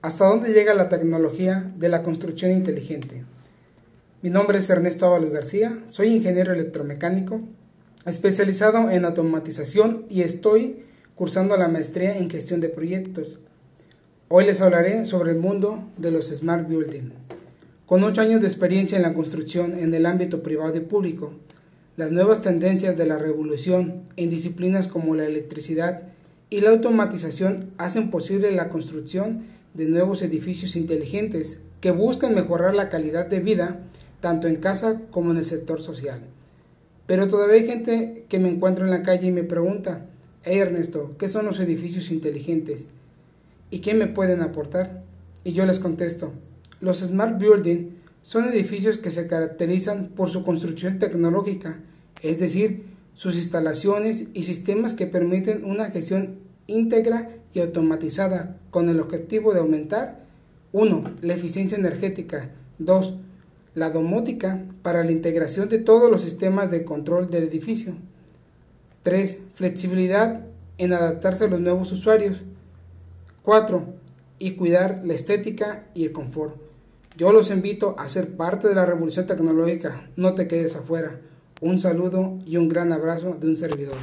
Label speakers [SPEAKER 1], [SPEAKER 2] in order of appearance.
[SPEAKER 1] ¿Hasta dónde llega la tecnología de la construcción inteligente? Mi nombre es Ernesto Ábalos García, soy ingeniero electromecánico, especializado en automatización y estoy cursando la maestría en gestión de proyectos. Hoy les hablaré sobre el mundo de los Smart Building. Con ocho años de experiencia en la construcción en el ámbito privado y público, las nuevas tendencias de la revolución en disciplinas como la electricidad y la automatización hacen posible la construcción de nuevos edificios inteligentes que buscan mejorar la calidad de vida tanto en casa como en el sector social. Pero todavía hay gente que me encuentra en la calle y me pregunta, hey Ernesto, ¿qué son los edificios inteligentes? ¿Y qué me pueden aportar? Y yo les contesto, los Smart Building son edificios que se caracterizan por su construcción tecnológica, es decir, sus instalaciones y sistemas que permiten una gestión íntegra y automatizada con el objetivo de aumentar 1. la eficiencia energética, 2. la domótica para la integración de todos los sistemas de control del edificio, 3. flexibilidad en adaptarse a los nuevos usuarios, 4. y cuidar la estética y el confort. Yo los invito a ser parte de la revolución tecnológica, no te quedes afuera. Un saludo y un gran abrazo de un servidor.